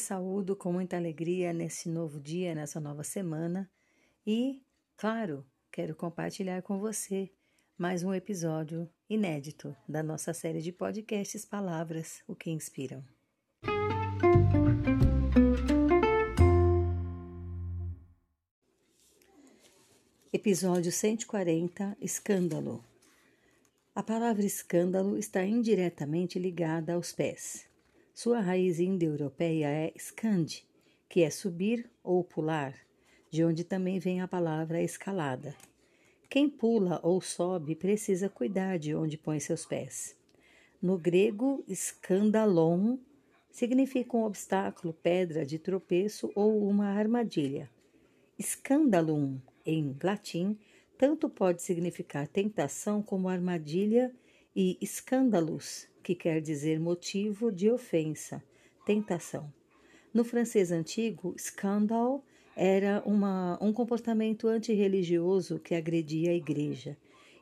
saúdo com muita alegria nesse novo dia, nessa nova semana e, claro, quero compartilhar com você mais um episódio inédito da nossa série de podcasts Palavras, o que inspiram. Episódio 140 Escândalo. A palavra escândalo está indiretamente ligada aos pés. Sua raiz indo-europeia é skand, que é subir ou pular, de onde também vem a palavra escalada. Quem pula ou sobe precisa cuidar de onde põe seus pés. No grego, skandalon significa um obstáculo, pedra de tropeço ou uma armadilha. Scandalum, em latim, tanto pode significar tentação como armadilha e escândalos, que quer dizer motivo de ofensa, tentação. No francês antigo, scandal era uma, um comportamento antirreligioso que agredia a igreja,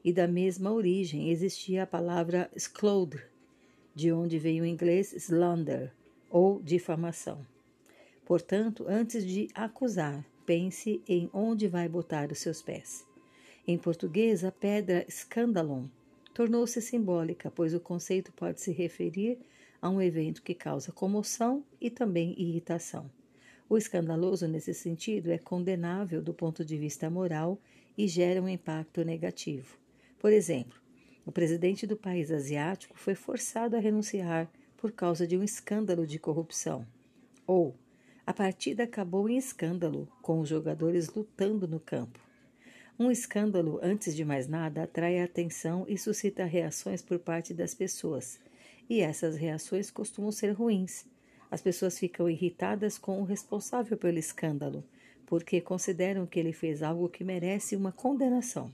e da mesma origem existia a palavra sclodre, de onde veio o inglês slander, ou difamação. Portanto, antes de acusar, pense em onde vai botar os seus pés. Em português, a pedra scandalon tornou-se simbólica, pois o conceito pode se referir a um evento que causa comoção e também irritação. O escandaloso, nesse sentido, é condenável do ponto de vista moral e gera um impacto negativo. Por exemplo, o presidente do país asiático foi forçado a renunciar por causa de um escândalo de corrupção. Ou, a partida acabou em escândalo, com os jogadores lutando no campo. Um escândalo, antes de mais nada, atrai a atenção e suscita reações por parte das pessoas. E essas reações costumam ser ruins. As pessoas ficam irritadas com o responsável pelo escândalo, porque consideram que ele fez algo que merece uma condenação.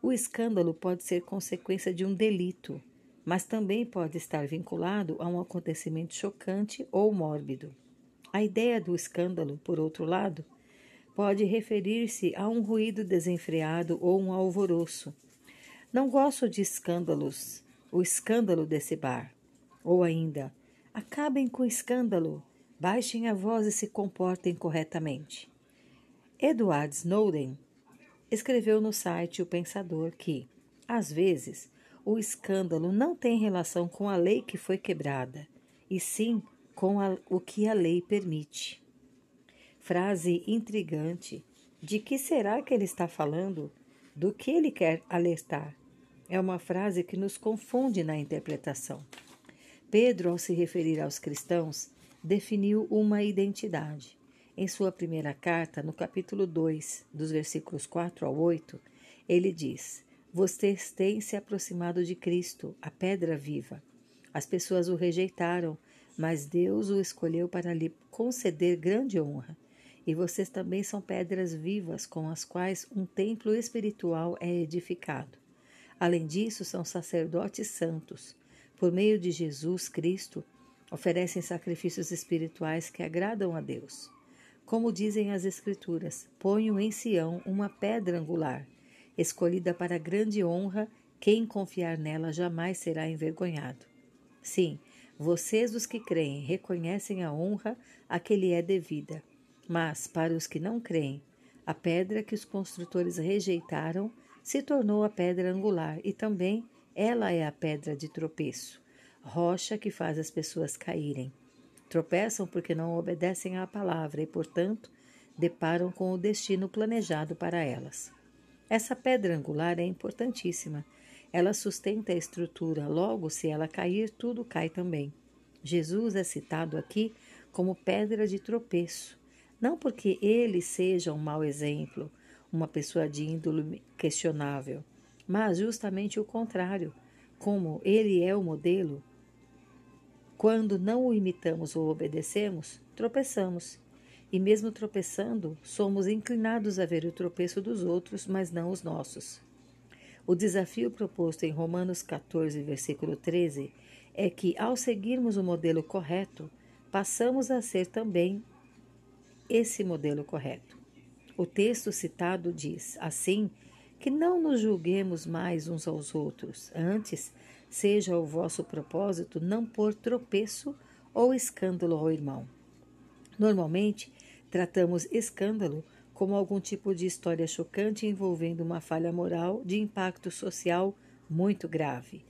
O escândalo pode ser consequência de um delito, mas também pode estar vinculado a um acontecimento chocante ou mórbido. A ideia do escândalo, por outro lado, pode referir-se a um ruído desenfreado ou um alvoroço. Não gosto de escândalos, o escândalo desse bar. Ou ainda, acabem com o escândalo, baixem a voz e se comportem corretamente. Edward Snowden escreveu no site O Pensador que, às vezes, o escândalo não tem relação com a lei que foi quebrada, e sim com a, o que a lei permite. Frase intrigante. De que será que ele está falando? Do que ele quer alertar? É uma frase que nos confunde na interpretação. Pedro, ao se referir aos cristãos, definiu uma identidade. Em sua primeira carta, no capítulo 2, dos versículos 4 ao 8, ele diz: Vocês têm se aproximado de Cristo, a pedra viva. As pessoas o rejeitaram, mas Deus o escolheu para lhe conceder grande honra. E vocês também são pedras vivas com as quais um templo espiritual é edificado. Além disso, são sacerdotes santos. Por meio de Jesus Cristo, oferecem sacrifícios espirituais que agradam a Deus. Como dizem as Escrituras, ponho em Sião uma pedra angular, escolhida para grande honra, quem confiar nela jamais será envergonhado. Sim, vocês, os que creem, reconhecem a honra a que lhe é devida. Mas, para os que não creem, a pedra que os construtores rejeitaram se tornou a pedra angular e também ela é a pedra de tropeço, rocha que faz as pessoas caírem. Tropeçam porque não obedecem à palavra e, portanto, deparam com o destino planejado para elas. Essa pedra angular é importantíssima. Ela sustenta a estrutura, logo, se ela cair, tudo cai também. Jesus é citado aqui como pedra de tropeço, não porque ele seja um mau exemplo, uma pessoa de índole questionável, mas justamente o contrário. Como ele é o modelo, quando não o imitamos ou obedecemos, tropeçamos. E mesmo tropeçando, somos inclinados a ver o tropeço dos outros, mas não os nossos. O desafio proposto em Romanos 14, versículo 13, é que, ao seguirmos o modelo correto, passamos a ser também esse modelo correto. O texto citado diz, assim, que não nos julguemos mais uns aos outros, antes, seja o vosso propósito não pôr tropeço ou escândalo ao irmão. Normalmente, tratamos escândalo como algum tipo de história chocante envolvendo uma falha moral de impacto social muito grave.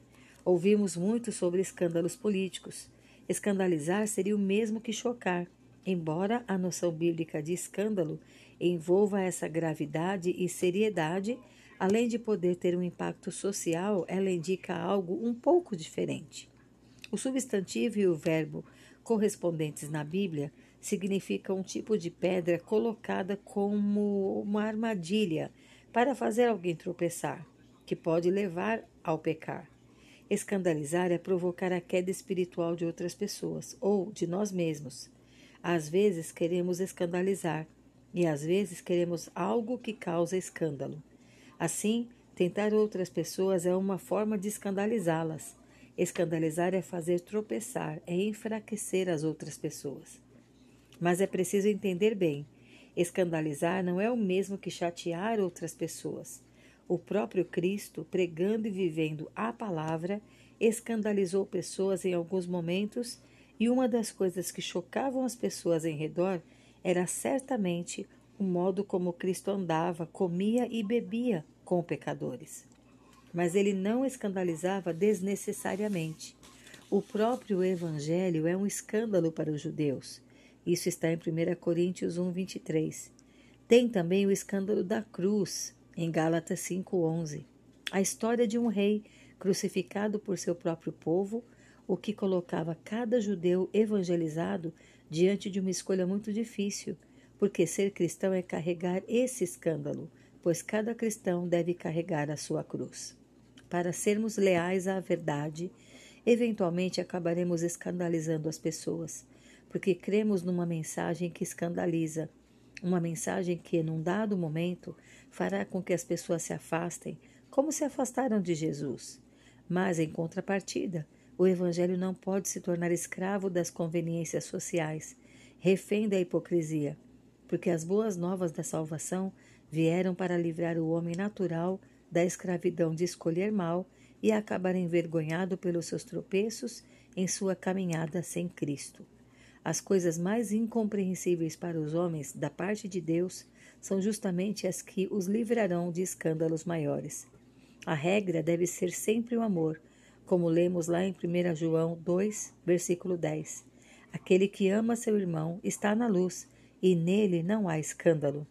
Ouvimos muito sobre escândalos políticos. Escandalizar seria o mesmo que chocar, embora a noção bíblica de escândalo envolva essa gravidade e seriedade, além de poder ter um impacto social, ela indica algo um pouco diferente. O substantivo e o verbo correspondentes na Bíblia significam um tipo de pedra colocada como uma armadilha para fazer alguém tropeçar, que pode levar ao pecar. Escandalizar é provocar a queda espiritual de outras pessoas ou de nós mesmos. Às vezes queremos escandalizar e às vezes queremos algo que causa escândalo. Assim, tentar outras pessoas é uma forma de escandalizá-las. Escandalizar é fazer tropeçar, é enfraquecer as outras pessoas. Mas é preciso entender bem: escandalizar não é o mesmo que chatear outras pessoas. O próprio Cristo, pregando e vivendo a palavra, escandalizou pessoas em alguns momentos, e uma das coisas que chocavam as pessoas em redor era certamente o modo como Cristo andava, comia e bebia com pecadores mas ele não escandalizava desnecessariamente. O próprio Evangelho é um escândalo para os judeus. Isso está em 1 Coríntios 1, 23. Tem também o escândalo da cruz, em Gálatas 5,11. A história de um rei crucificado por seu próprio povo, o que colocava cada judeu evangelizado diante de uma escolha muito difícil, porque ser cristão é carregar esse escândalo, pois cada cristão deve carregar a sua cruz para sermos leais à verdade, eventualmente acabaremos escandalizando as pessoas, porque cremos numa mensagem que escandaliza, uma mensagem que, num dado momento, fará com que as pessoas se afastem, como se afastaram de Jesus. Mas, em contrapartida, o Evangelho não pode se tornar escravo das conveniências sociais, refém da hipocrisia, porque as boas novas da salvação vieram para livrar o homem natural da escravidão de escolher mal e acabar envergonhado pelos seus tropeços em sua caminhada sem Cristo. As coisas mais incompreensíveis para os homens da parte de Deus são justamente as que os livrarão de escândalos maiores. A regra deve ser sempre o amor, como lemos lá em 1 João 2, versículo 10. Aquele que ama seu irmão está na luz, e nele não há escândalo.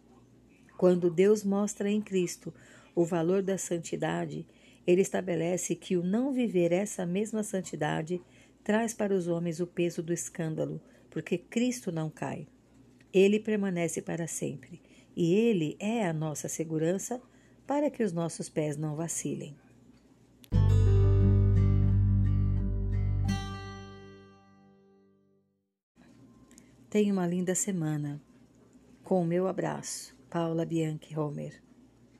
Quando Deus mostra em Cristo o valor da santidade, ele estabelece que o não viver essa mesma santidade traz para os homens o peso do escândalo, porque Cristo não cai. Ele permanece para sempre, e ele é a nossa segurança para que os nossos pés não vacilem. Tenha uma linda semana. Com o meu abraço, Paula Bianchi Homer.